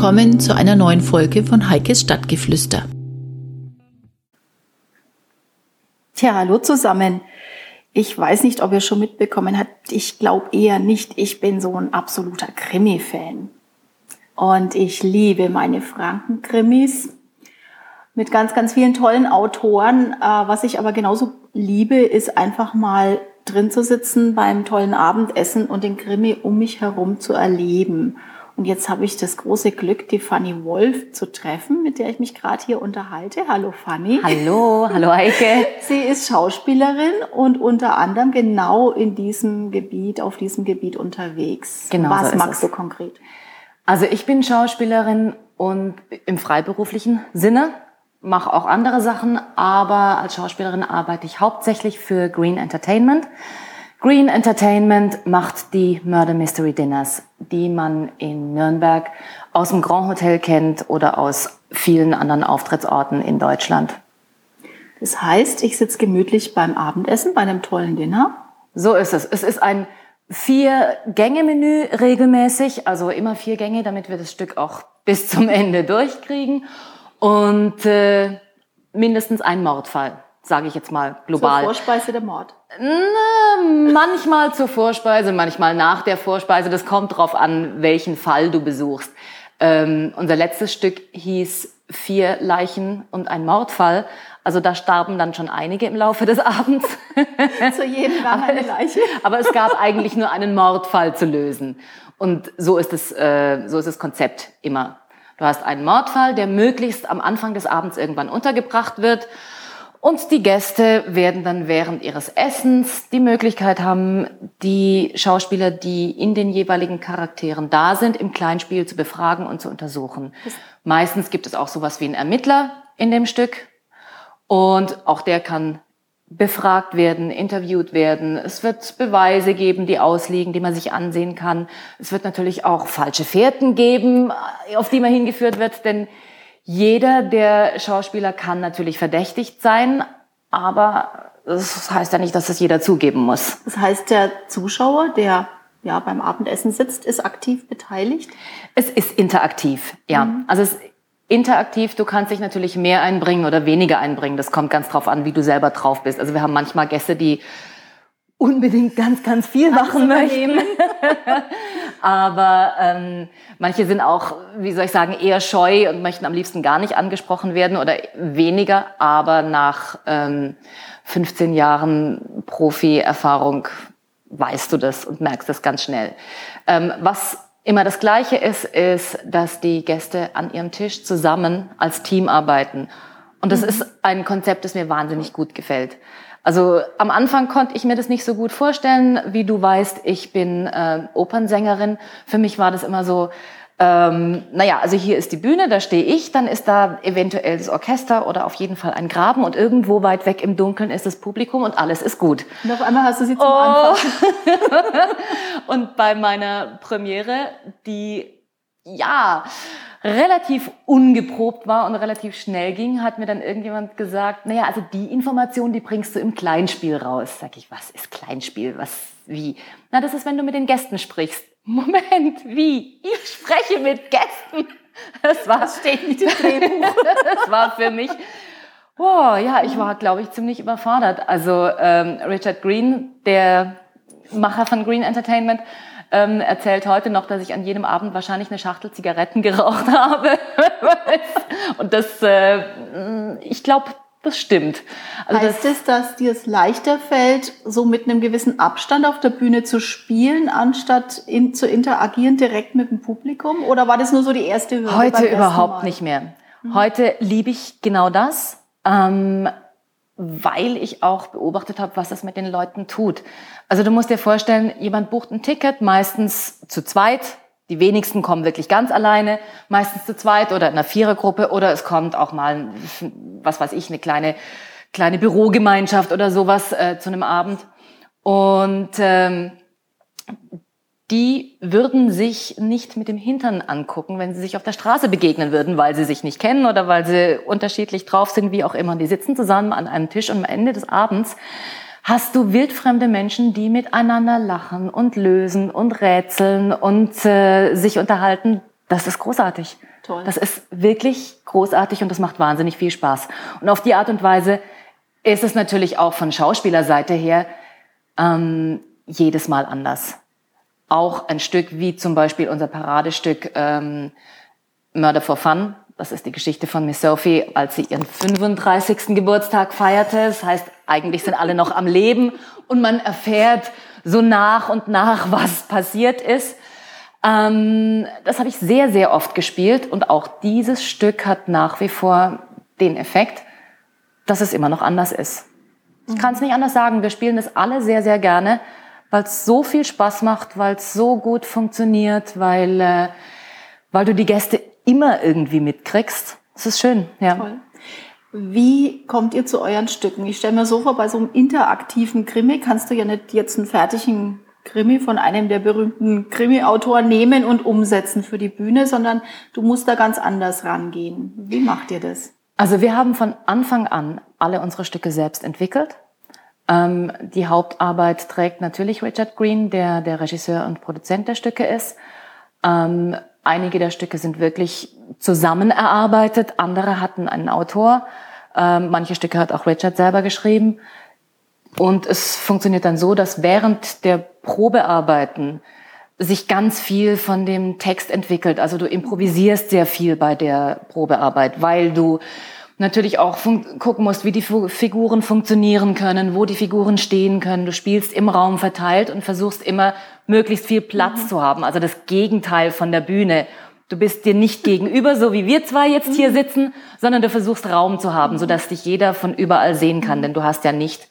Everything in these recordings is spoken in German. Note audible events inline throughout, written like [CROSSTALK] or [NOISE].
Willkommen zu einer neuen Folge von Heikes Stadtgeflüster. Tja, hallo zusammen. Ich weiß nicht, ob ihr schon mitbekommen habt. Ich glaube eher nicht. Ich bin so ein absoluter Krimi-Fan. Und ich liebe meine Franken-Krimis mit ganz, ganz vielen tollen Autoren. Äh, was ich aber genauso liebe, ist einfach mal drin zu sitzen beim tollen Abendessen und den Krimi um mich herum zu erleben. Und jetzt habe ich das große Glück, die Fanny Wolf zu treffen, mit der ich mich gerade hier unterhalte. Hallo Fanny. Hallo, hallo Eike. [LAUGHS] Sie ist Schauspielerin und unter anderem genau in diesem Gebiet, auf diesem Gebiet unterwegs. Genau. Was so magst du konkret? Also ich bin Schauspielerin und im freiberuflichen Sinne mache auch andere Sachen, aber als Schauspielerin arbeite ich hauptsächlich für Green Entertainment. Green Entertainment macht die Murder Mystery Dinners, die man in Nürnberg aus dem Grand Hotel kennt oder aus vielen anderen Auftrittsorten in Deutschland. Das heißt, ich sitze gemütlich beim Abendessen, bei einem tollen Dinner. So ist es. Es ist ein Vier-Gänge-Menü regelmäßig, also immer vier Gänge, damit wir das Stück auch bis zum Ende durchkriegen. Und äh, mindestens ein Mordfall, sage ich jetzt mal global. Zur Vorspeise der Mord. Na, manchmal zur Vorspeise, manchmal nach der Vorspeise. Das kommt drauf an, welchen Fall du besuchst. Ähm, unser letztes Stück hieß Vier Leichen und ein Mordfall. Also da starben dann schon einige im Laufe des Abends. [LAUGHS] Zu jedem Gang eine Leiche. Aber es gab eigentlich nur einen Mordfall zu lösen. Und so ist es, äh, so ist das Konzept immer. Du hast einen Mordfall, der möglichst am Anfang des Abends irgendwann untergebracht wird. Und die Gäste werden dann während ihres Essens die Möglichkeit haben, die Schauspieler, die in den jeweiligen Charakteren da sind, im Kleinspiel zu befragen und zu untersuchen. Meistens gibt es auch sowas wie einen Ermittler in dem Stück. Und auch der kann befragt werden, interviewt werden. Es wird Beweise geben, die ausliegen, die man sich ansehen kann. Es wird natürlich auch falsche Fährten geben, auf die man hingeführt wird, denn jeder der Schauspieler kann natürlich verdächtigt sein, aber das heißt ja nicht, dass das jeder zugeben muss. Das heißt, der Zuschauer, der ja beim Abendessen sitzt, ist aktiv beteiligt? Es ist interaktiv, ja. Mhm. Also es interaktiv, du kannst dich natürlich mehr einbringen oder weniger einbringen. Das kommt ganz drauf an, wie du selber drauf bist. Also wir haben manchmal Gäste, die unbedingt ganz, ganz viel machen möchten. [LAUGHS] Aber ähm, manche sind auch, wie soll ich sagen, eher scheu und möchten am liebsten gar nicht angesprochen werden oder weniger. Aber nach ähm, 15 Jahren Profi-Erfahrung weißt du das und merkst das ganz schnell. Ähm, was immer das Gleiche ist, ist, dass die Gäste an ihrem Tisch zusammen als Team arbeiten. Und das mhm. ist ein Konzept, das mir wahnsinnig gut gefällt. Also am Anfang konnte ich mir das nicht so gut vorstellen. Wie du weißt, ich bin äh, Opernsängerin. Für mich war das immer so, ähm, naja, also hier ist die Bühne, da stehe ich, dann ist da eventuell das Orchester oder auf jeden Fall ein Graben und irgendwo weit weg im Dunkeln ist das Publikum und alles ist gut. Und auf einmal hast du sie zum oh. Anfassen. [LAUGHS] und bei meiner Premiere, die, ja, relativ ungeprobt war und relativ schnell ging, hat mir dann irgendjemand gesagt, naja, also die Information, die bringst du im Kleinspiel raus. Sag ich, was ist Kleinspiel? Was, wie? Na, das ist, wenn du mit den Gästen sprichst. [LAUGHS] Moment, wie? Ich spreche mit Gästen. [LAUGHS] Das war, das steht nicht im [LAUGHS] Drehbuch. das war für mich, wow, ja, ich war, glaube ich, ziemlich überfordert. Also ähm, Richard Green, der Macher von Green Entertainment, ähm, erzählt heute noch, dass ich an jedem Abend wahrscheinlich eine Schachtel Zigaretten [LAUGHS] geraucht habe. Und das, äh, ich glaube, das stimmt. Also heißt das, es, dass dir es leichter fällt, so mit einem gewissen Abstand auf der Bühne zu spielen, anstatt in, zu interagieren direkt mit dem Publikum? Oder war das nur so die erste Hürde? Heute überhaupt nicht mehr. Mhm. Heute liebe ich genau das. Ähm, weil ich auch beobachtet habe, was das mit den Leuten tut. Also du musst dir vorstellen, jemand bucht ein Ticket, meistens zu zweit. Die wenigsten kommen wirklich ganz alleine, meistens zu zweit oder in einer Vierergruppe oder es kommt auch mal, was weiß ich, eine kleine, kleine Bürogemeinschaft oder sowas äh, zu einem Abend. Und ähm, die würden sich nicht mit dem Hintern angucken, wenn sie sich auf der Straße begegnen würden, weil sie sich nicht kennen oder weil sie unterschiedlich drauf sind, wie auch immer. Die sitzen zusammen an einem Tisch und am Ende des Abends hast du wildfremde Menschen, die miteinander lachen und lösen und rätseln und äh, sich unterhalten. Das ist großartig. Toll. Das ist wirklich großartig und das macht wahnsinnig viel Spaß. Und auf die Art und Weise ist es natürlich auch von Schauspielerseite her ähm, jedes Mal anders. Auch ein Stück wie zum Beispiel unser Paradestück ähm, Murder for Fun. Das ist die Geschichte von Miss Sophie, als sie ihren 35. Geburtstag feierte. Das heißt, eigentlich sind alle noch am Leben und man erfährt so nach und nach, was passiert ist. Ähm, das habe ich sehr, sehr oft gespielt und auch dieses Stück hat nach wie vor den Effekt, dass es immer noch anders ist. Ich kann es nicht anders sagen. Wir spielen das alle sehr, sehr gerne, weil es so viel Spaß macht, weil es so gut funktioniert, weil, äh, weil du die Gäste immer irgendwie mitkriegst. Es ist schön, ja. Toll. Wie kommt ihr zu euren Stücken? Ich stelle mir so vor, bei so einem interaktiven Krimi kannst du ja nicht jetzt einen fertigen Krimi von einem der berühmten Krimi-Autoren nehmen und umsetzen für die Bühne, sondern du musst da ganz anders rangehen. Wie macht ihr das? Also wir haben von Anfang an alle unsere Stücke selbst entwickelt. Ähm, die Hauptarbeit trägt natürlich Richard Green, der der Regisseur und Produzent der Stücke ist. Ähm, einige der Stücke sind wirklich zusammen erarbeitet, andere hatten einen Autor. Ähm, manche Stücke hat auch Richard selber geschrieben. Und es funktioniert dann so, dass während der Probearbeiten sich ganz viel von dem Text entwickelt. Also du improvisierst sehr viel bei der Probearbeit, weil du natürlich auch gucken musst, wie die Figuren funktionieren können, wo die Figuren stehen können. Du spielst im Raum verteilt und versuchst immer möglichst viel Platz mhm. zu haben. Also das Gegenteil von der Bühne. Du bist dir nicht [LAUGHS] gegenüber, so wie wir zwei jetzt hier mhm. sitzen, sondern du versuchst Raum zu haben, so dass dich jeder von überall sehen kann, mhm. denn du hast ja nicht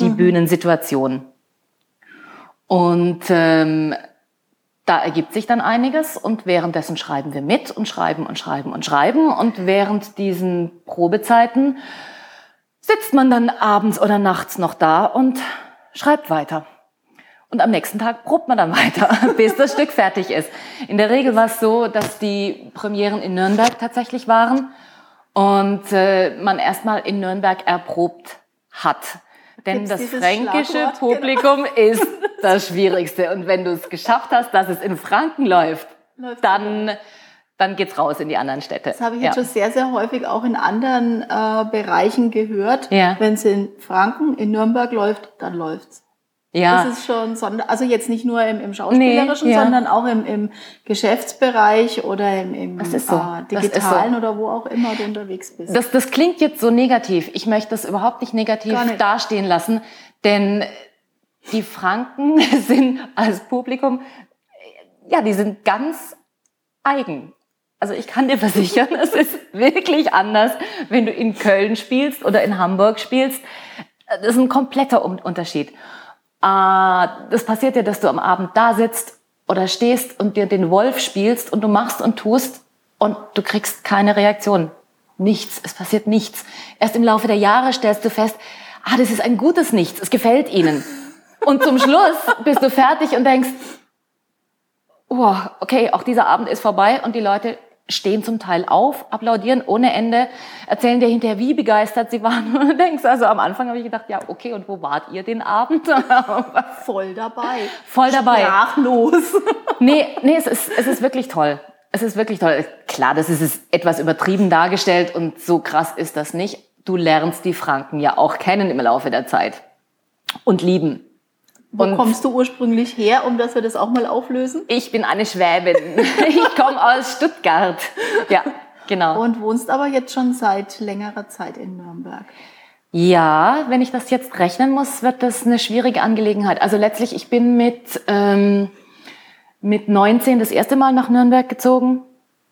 die mhm. Bühnensituation. Und ähm, da ergibt sich dann einiges und währenddessen schreiben wir mit und schreiben und schreiben und schreiben und während diesen Probezeiten sitzt man dann abends oder nachts noch da und schreibt weiter. Und am nächsten Tag probt man dann [LAUGHS] weiter, bis das Stück fertig ist. In der Regel war es so, dass die Premieren in Nürnberg tatsächlich waren und äh, man erstmal in Nürnberg erprobt hat. Denn das fränkische genau. Publikum genau. [LAUGHS] ist das Schwierigste. Und wenn du es geschafft hast, dass es in Franken läuft, läuft dann, dann geht's raus in die anderen Städte. Das habe ich jetzt schon sehr, sehr häufig auch in anderen äh, Bereichen gehört. Ja. Wenn es in Franken, in Nürnberg läuft, dann läuft's. Ja. Das ist schon, Sonder also jetzt nicht nur im, im Schauspielerischen, nee, ja. sondern auch im, im Geschäftsbereich oder im, im so. äh, Digitalen so. oder wo auch immer du unterwegs bist. Das, das klingt jetzt so negativ. Ich möchte das überhaupt nicht negativ nicht. dastehen lassen, denn die Franken [LAUGHS] sind als Publikum, ja, die sind ganz eigen. Also ich kann dir versichern, es ist wirklich anders, wenn du in Köln spielst oder in Hamburg spielst. Das ist ein kompletter Unterschied. Äh, das passiert ja, dass du am Abend da sitzt oder stehst und dir den Wolf spielst und du machst und tust und du kriegst keine Reaktion. Nichts, es passiert nichts. Erst im Laufe der Jahre stellst du fest, ah, das ist ein gutes Nichts, es gefällt ihnen. Und zum Schluss bist du fertig und denkst, oh, okay, auch dieser Abend ist vorbei und die Leute stehen zum Teil auf, applaudieren ohne Ende, erzählen dir hinterher, wie begeistert sie waren. [LAUGHS] Und du denkst, also am Anfang habe ich gedacht, ja, okay, und wo wart ihr den Abend? [LAUGHS] Voll dabei. Voll dabei. Sprachlos. [LAUGHS] nee, nee, es ist, es ist wirklich toll. Es ist wirklich toll. Klar, das ist etwas übertrieben dargestellt und so krass ist das nicht. Du lernst die Franken ja auch kennen im Laufe der Zeit und lieben. Wo und kommst du ursprünglich her, um dass wir das auch mal auflösen? Ich bin eine Schwäbin. [LAUGHS] ich komme aus Stuttgart. Ja, genau. Und wohnst aber jetzt schon seit längerer Zeit in Nürnberg. Ja, wenn ich das jetzt rechnen muss, wird das eine schwierige Angelegenheit. Also letztlich, ich bin mit, ähm, mit 19 das erste Mal nach Nürnberg gezogen,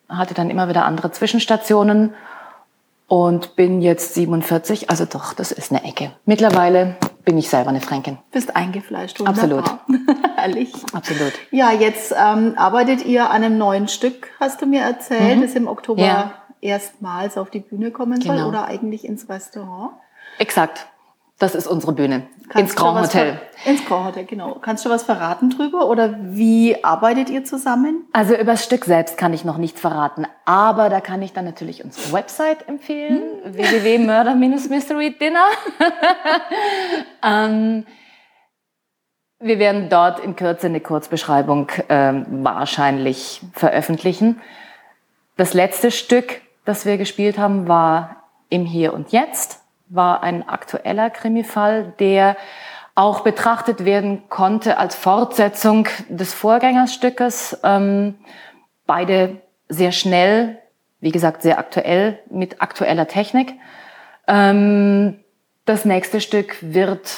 hatte dann immer wieder andere Zwischenstationen und bin jetzt 47, also doch, das ist eine Ecke. Mittlerweile bin ich selber eine Fränkin. Bist eingefleischt, wunderbar. Absolut. [LAUGHS] Herrlich. Absolut. Ja, jetzt ähm, arbeitet ihr an einem neuen Stück, hast du mir erzählt, mhm. das im Oktober ja. erstmals auf die Bühne kommen soll genau. oder eigentlich ins Restaurant. Exakt. Das ist unsere Bühne. Kannst ins Grand Hotel. Ins Grand Hotel, genau. Kannst du was verraten drüber oder wie arbeitet ihr zusammen? Also über das Stück selbst kann ich noch nichts verraten, aber da kann ich dann natürlich unsere Website empfehlen, hm. www.murder-mystery-dinner. [LAUGHS] ähm, wir werden dort in Kürze eine Kurzbeschreibung ähm, wahrscheinlich veröffentlichen. Das letzte Stück, das wir gespielt haben, war im Hier und Jetzt, war ein aktueller Krimifall, der auch betrachtet werden konnte als Fortsetzung des Vorgängerstückes. Ähm, beide sehr schnell, wie gesagt, sehr aktuell, mit aktueller Technik. Ähm, das nächste Stück wird,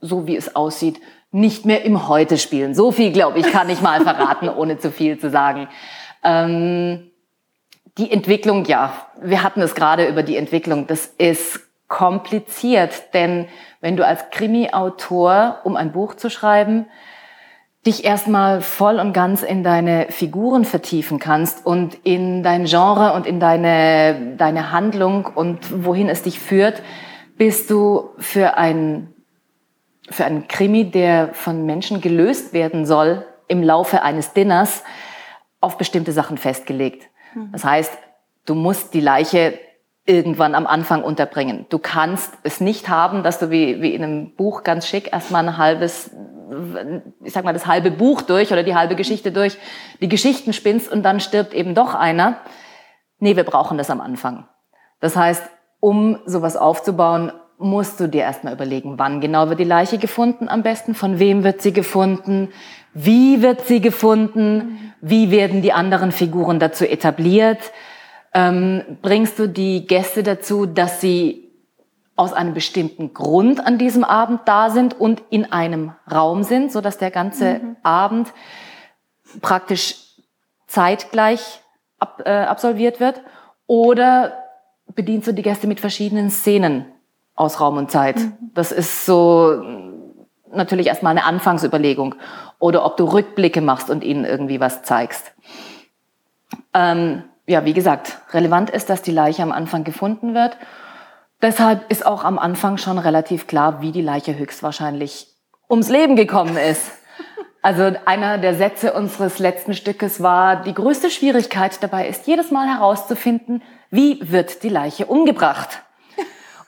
so wie es aussieht, nicht mehr im Heute spielen. So viel, glaube ich, kann ich mal verraten, [LAUGHS] ohne zu viel zu sagen. Ähm, die Entwicklung, ja, wir hatten es gerade über die Entwicklung. Das ist kompliziert, denn wenn du als Krimi-Autor, um ein Buch zu schreiben, dich erstmal voll und ganz in deine Figuren vertiefen kannst und in dein Genre und in deine, deine Handlung und wohin es dich führt, bist du für ein, für einen Krimi, der von Menschen gelöst werden soll, im Laufe eines Dinners auf bestimmte Sachen festgelegt. Mhm. Das heißt, du musst die Leiche irgendwann am Anfang unterbringen. Du kannst es nicht haben, dass du wie, wie in einem Buch ganz schick erstmal ein halbes, ich sag mal, das halbe Buch durch oder die halbe Geschichte durch, die Geschichten spinnst und dann stirbt eben doch einer. Nee, wir brauchen das am Anfang. Das heißt, um sowas aufzubauen, musst du dir erstmal überlegen, wann genau wird die Leiche gefunden am besten, von wem wird sie gefunden, wie wird sie gefunden, wie werden die anderen Figuren dazu etabliert, ähm, bringst du die Gäste dazu, dass sie aus einem bestimmten Grund an diesem Abend da sind und in einem Raum sind, so dass der ganze mhm. Abend praktisch zeitgleich ab, äh, absolviert wird? Oder bedienst du die Gäste mit verschiedenen Szenen aus Raum und Zeit? Mhm. Das ist so natürlich erstmal eine Anfangsüberlegung. Oder ob du Rückblicke machst und ihnen irgendwie was zeigst. Ähm, ja, wie gesagt, relevant ist, dass die Leiche am Anfang gefunden wird. Deshalb ist auch am Anfang schon relativ klar, wie die Leiche höchstwahrscheinlich ums Leben gekommen ist. Also einer der Sätze unseres letzten Stückes war, die größte Schwierigkeit dabei ist, jedes Mal herauszufinden, wie wird die Leiche umgebracht.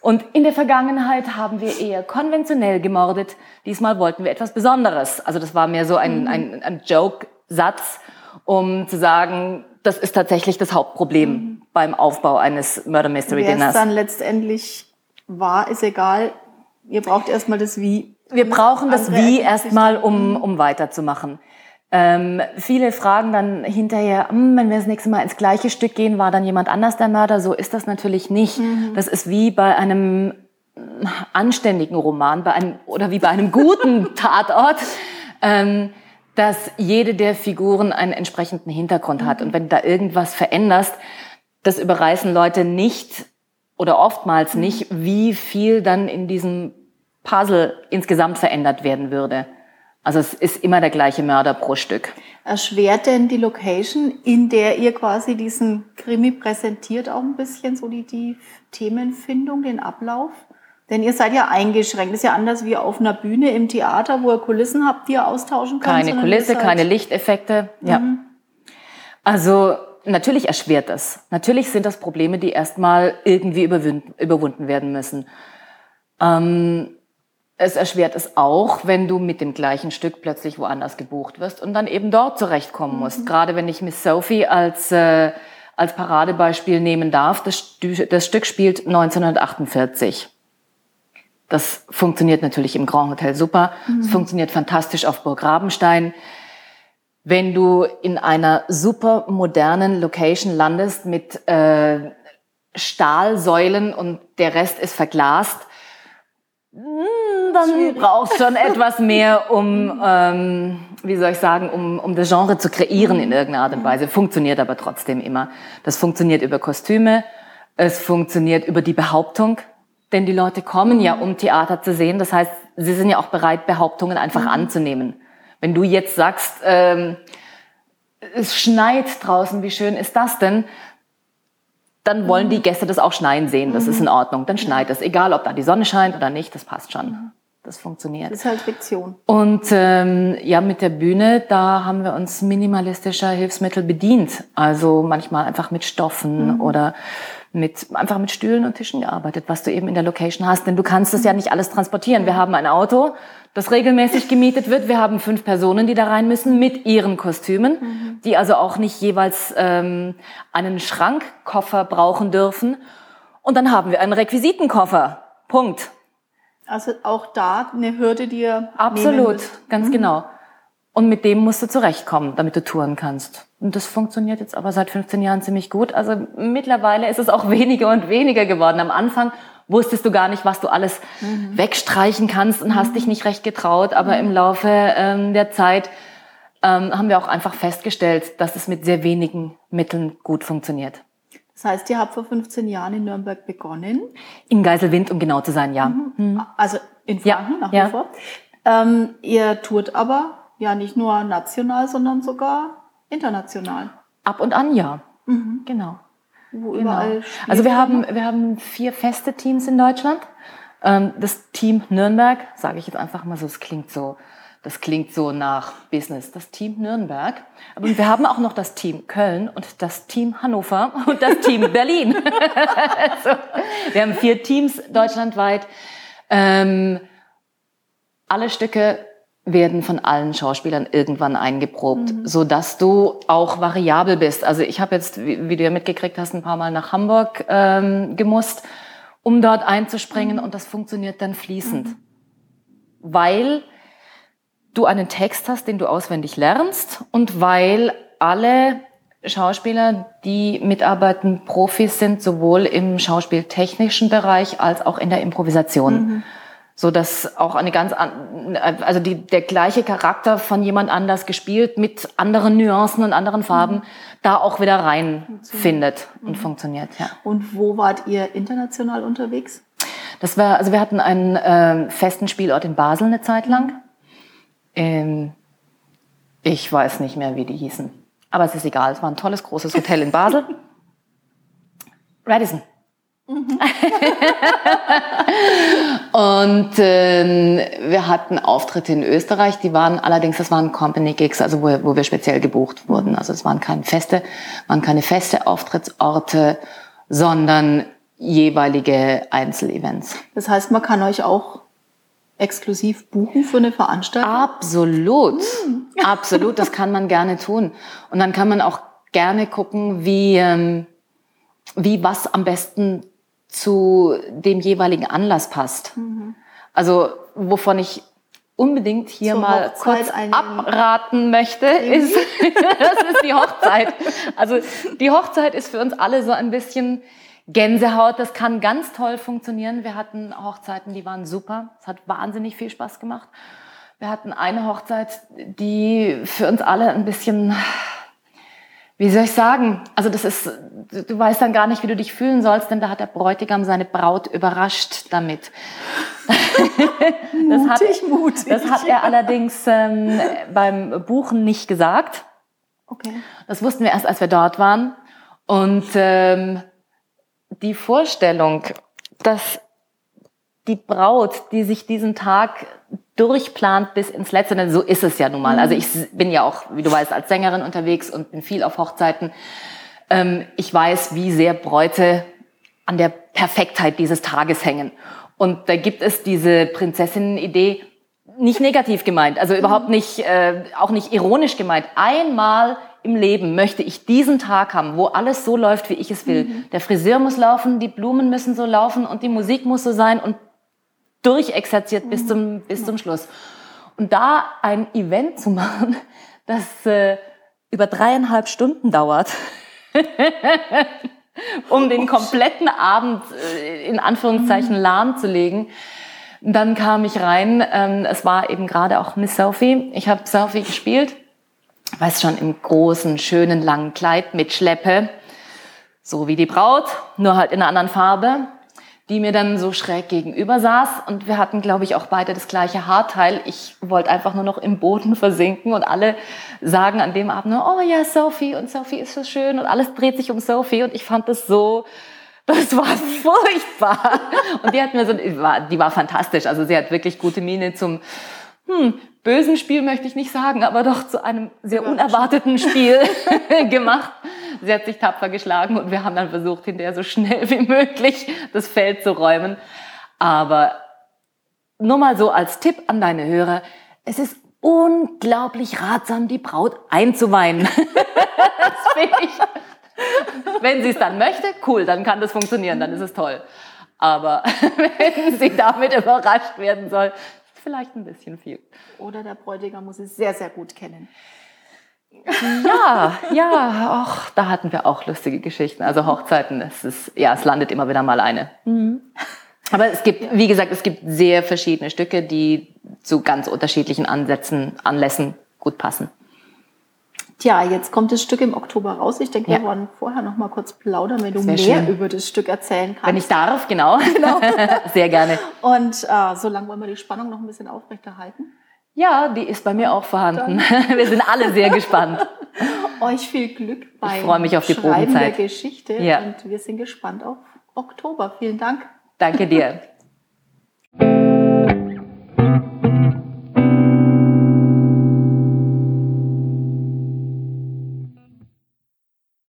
Und in der Vergangenheit haben wir eher konventionell gemordet. Diesmal wollten wir etwas Besonderes. Also das war mehr so ein, ein, ein Joke-Satz, um zu sagen, das ist tatsächlich das Hauptproblem mhm. beim Aufbau eines Murder Mystery Dinners. Was dann letztendlich war, ist egal. Ihr braucht erstmal das Wie. Wir brauchen das Wie erstmal, um, mhm. um weiterzumachen. Ähm, viele fragen dann hinterher, hm, wenn wir das nächste Mal ins gleiche Stück gehen, war dann jemand anders der Mörder? So ist das natürlich nicht. Mhm. Das ist wie bei einem anständigen Roman, bei einem oder wie bei einem guten [LAUGHS] Tatort. Ähm, dass jede der Figuren einen entsprechenden Hintergrund hat. Und mhm. wenn du da irgendwas veränderst, das überreißen Leute nicht oder oftmals mhm. nicht, wie viel dann in diesem Puzzle insgesamt verändert werden würde. Also es ist immer der gleiche Mörder pro Stück. Erschwert denn die Location, in der ihr quasi diesen Krimi präsentiert, auch ein bisschen so die, die Themenfindung, den Ablauf? Denn ihr seid ja eingeschränkt. Das ist ja anders wie auf einer Bühne im Theater, wo ihr Kulissen habt, die ihr austauschen könnt. Keine Kulisse, keine Lichteffekte. Ja. Mhm. Also natürlich erschwert das. Natürlich sind das Probleme, die erstmal irgendwie überwunden werden müssen. Ähm, es erschwert es auch, wenn du mit dem gleichen Stück plötzlich woanders gebucht wirst und dann eben dort zurechtkommen musst. Mhm. Gerade wenn ich Miss Sophie als, äh, als Paradebeispiel nehmen darf. Das, das Stück spielt 1948. Das funktioniert natürlich im Grand Hotel super. Es mhm. funktioniert fantastisch auf Burg Rabenstein. Wenn du in einer super modernen Location landest mit äh, Stahlsäulen und der Rest ist verglast, dann Schwierig. brauchst schon etwas mehr, um, ähm, wie soll ich sagen, um, um das Genre zu kreieren in irgendeiner Art und Weise. Funktioniert aber trotzdem immer. Das funktioniert über Kostüme, es funktioniert über die Behauptung, denn die Leute kommen ja, um Theater zu sehen. Das heißt, sie sind ja auch bereit, Behauptungen einfach mhm. anzunehmen. Wenn du jetzt sagst, ähm, es schneit draußen, wie schön ist das denn? Dann wollen mhm. die Gäste das auch schneien sehen. Das mhm. ist in Ordnung. Dann schneit es. Egal, ob da die Sonne scheint oder nicht, das passt schon. Das funktioniert. Das ist halt Fiktion. Und ähm, ja, mit der Bühne, da haben wir uns minimalistischer Hilfsmittel bedient. Also manchmal einfach mit Stoffen mhm. oder mit einfach mit Stühlen und Tischen gearbeitet, was du eben in der Location hast. Denn du kannst es ja nicht alles transportieren. Wir haben ein Auto, das regelmäßig gemietet wird. Wir haben fünf Personen, die da rein müssen mit ihren Kostümen, mhm. die also auch nicht jeweils ähm, einen Schrankkoffer brauchen dürfen. Und dann haben wir einen Requisitenkoffer. Punkt. Also auch da eine Hürde, die ihr Absolut, ganz mhm. genau. Und mit dem musst du zurechtkommen, damit du touren kannst. Und das funktioniert jetzt aber seit 15 Jahren ziemlich gut. Also mittlerweile ist es auch [LAUGHS] weniger und weniger geworden. Am Anfang wusstest du gar nicht, was du alles mhm. wegstreichen kannst und mhm. hast dich nicht recht getraut. Aber mhm. im Laufe ähm, der Zeit ähm, haben wir auch einfach festgestellt, dass es mit sehr wenigen Mitteln gut funktioniert. Das heißt, ihr habt vor 15 Jahren in Nürnberg begonnen? In Geiselwind, um genau zu sein, ja. Mhm. mhm. Also in Franken ja. nach wie ja. vor. Ähm, ihr tourt aber ja nicht nur national, sondern sogar international. Ab und an ja. Mhm. Genau. Wo genau. überall. Also wir haben, wir haben vier feste Teams in Deutschland. Ähm, das Team Nürnberg, sage ich jetzt einfach mal so, es klingt so, das klingt so nach Business. Das Team Nürnberg. Aber wir haben auch noch das Team Köln und das Team Hannover und das Team [LAUGHS] Berlin. [LAUGHS] also, wir haben vier Teams deutschlandweit. Ähm, alle Stücke werden von allen Schauspielern irgendwann eingeprobt, mhm. so dass du auch variabel bist. Also ich habe jetzt, wie, wie, du ja mitgekriegt hast, ein paar Mal nach Hamburg ähm, gemusst, um dort einzuspringen mhm. und das funktioniert dann fließend, mhm. weil du einen Text hast, den du auswendig lernst und weil alle Schauspieler, die mitarbeiten, Profis sind, sowohl im schauspieltechnischen Bereich als auch in der Improvisation. Mhm so dass auch eine ganz also die, der gleiche Charakter von jemand anders gespielt mit anderen Nuancen und anderen Farben mhm. da auch wieder rein findet und mhm. funktioniert ja und wo wart ihr international unterwegs das war also wir hatten einen äh, festen Spielort in Basel eine Zeit lang ähm, ich weiß nicht mehr wie die hießen aber es ist egal es war ein tolles großes Hotel in Basel [LAUGHS] Radisson Mhm. [LAUGHS] und äh, wir hatten Auftritte in Österreich, die waren allerdings, das waren Company Gigs, also wo, wo wir speziell gebucht wurden. Also es waren keine feste, waren keine feste Auftrittsorte, sondern jeweilige Einzelevents. Das heißt, man kann euch auch exklusiv buchen für eine Veranstaltung? Absolut, mhm. absolut. Das kann man gerne tun. Und dann kann man auch gerne gucken, wie ähm, wie was am besten zu dem jeweiligen Anlass passt. Mhm. Also wovon ich unbedingt hier Zur mal Hochzeit kurz abraten möchte, ist, [LAUGHS] das ist die Hochzeit. Also die Hochzeit ist für uns alle so ein bisschen Gänsehaut. Das kann ganz toll funktionieren. Wir hatten Hochzeiten, die waren super. Es hat wahnsinnig viel Spaß gemacht. Wir hatten eine Hochzeit, die für uns alle ein bisschen wie soll ich sagen? Also das ist, du weißt dann gar nicht, wie du dich fühlen sollst, denn da hat der Bräutigam seine Braut überrascht damit. mutig, das hat, mutig. Das hat er allerdings ähm, beim Buchen nicht gesagt. Okay. Das wussten wir erst, als wir dort waren. Und ähm, die Vorstellung, dass die Braut, die sich diesen Tag durchplant bis ins Letzte, denn so ist es ja nun mal. Also mhm. ich bin ja auch, wie du weißt, als Sängerin unterwegs und bin viel auf Hochzeiten. Ähm, ich weiß, wie sehr Bräute an der Perfektheit dieses Tages hängen. Und da gibt es diese Prinzessinnen-Idee, nicht negativ gemeint, also überhaupt mhm. nicht, äh, auch nicht ironisch gemeint. Einmal im Leben möchte ich diesen Tag haben, wo alles so läuft, wie ich es will. Mhm. Der Friseur muss laufen, die Blumen müssen so laufen und die Musik muss so sein und durchexerziert bis zum, bis zum Schluss. Und da ein Event zu [LAUGHS] machen, das äh, über dreieinhalb Stunden dauert, [LAUGHS] um den kompletten Abend äh, in Anführungszeichen mhm. lahmzulegen, dann kam ich rein. Ähm, es war eben gerade auch Miss Sophie. Ich habe Sophie gespielt, weiß schon im großen, schönen, langen Kleid mit Schleppe, so wie die Braut, nur halt in einer anderen Farbe die mir dann so schräg gegenüber saß. Und wir hatten, glaube ich, auch beide das gleiche Haarteil. Ich wollte einfach nur noch im Boden versinken und alle sagen an dem Abend nur, oh ja, Sophie und Sophie ist so schön und alles dreht sich um Sophie und ich fand das so, das war [LAUGHS] furchtbar. Und die hat mir so, die war, die war fantastisch. Also sie hat wirklich gute Miene zum, hm, bösen Spiel möchte ich nicht sagen, aber doch zu einem sehr unerwarteten Spiel [LAUGHS] [LAUGHS] gemacht. Sie hat sich tapfer geschlagen und wir haben dann versucht, hinterher so schnell wie möglich das Feld zu räumen. Aber nur mal so als Tipp an deine Hörer, es ist unglaublich ratsam, die Braut einzuweinen. [LAUGHS] das finde ich. Wenn sie es dann möchte, cool, dann kann das funktionieren, dann ist es toll. Aber wenn sie damit überrascht werden soll, vielleicht ein bisschen viel. Oder der Bräutigam muss es sehr, sehr gut kennen. Ja, ja, auch da hatten wir auch lustige Geschichten. Also Hochzeiten, es ist, ja, es landet immer wieder mal eine. Mhm. Aber es gibt, wie gesagt, es gibt sehr verschiedene Stücke, die zu ganz unterschiedlichen Ansätzen, Anlässen gut passen. Tja, jetzt kommt das Stück im Oktober raus. Ich denke, ja. wir wollen vorher noch mal kurz plaudern, wenn du mehr schön. über das Stück erzählen kannst. Wenn ich darf, genau. [LAUGHS] genau. [LAUGHS] Sehr gerne. Und äh, so lange wollen wir die Spannung noch ein bisschen aufrechterhalten. Ja, die ist bei mir auch vorhanden. Dann. [LAUGHS] Wir sind alle sehr gespannt. Euch viel Glück beim ich freue mich auf die Schreiben der Geschichte ja. und wir sind gespannt auf Oktober. Vielen Dank. Danke dir.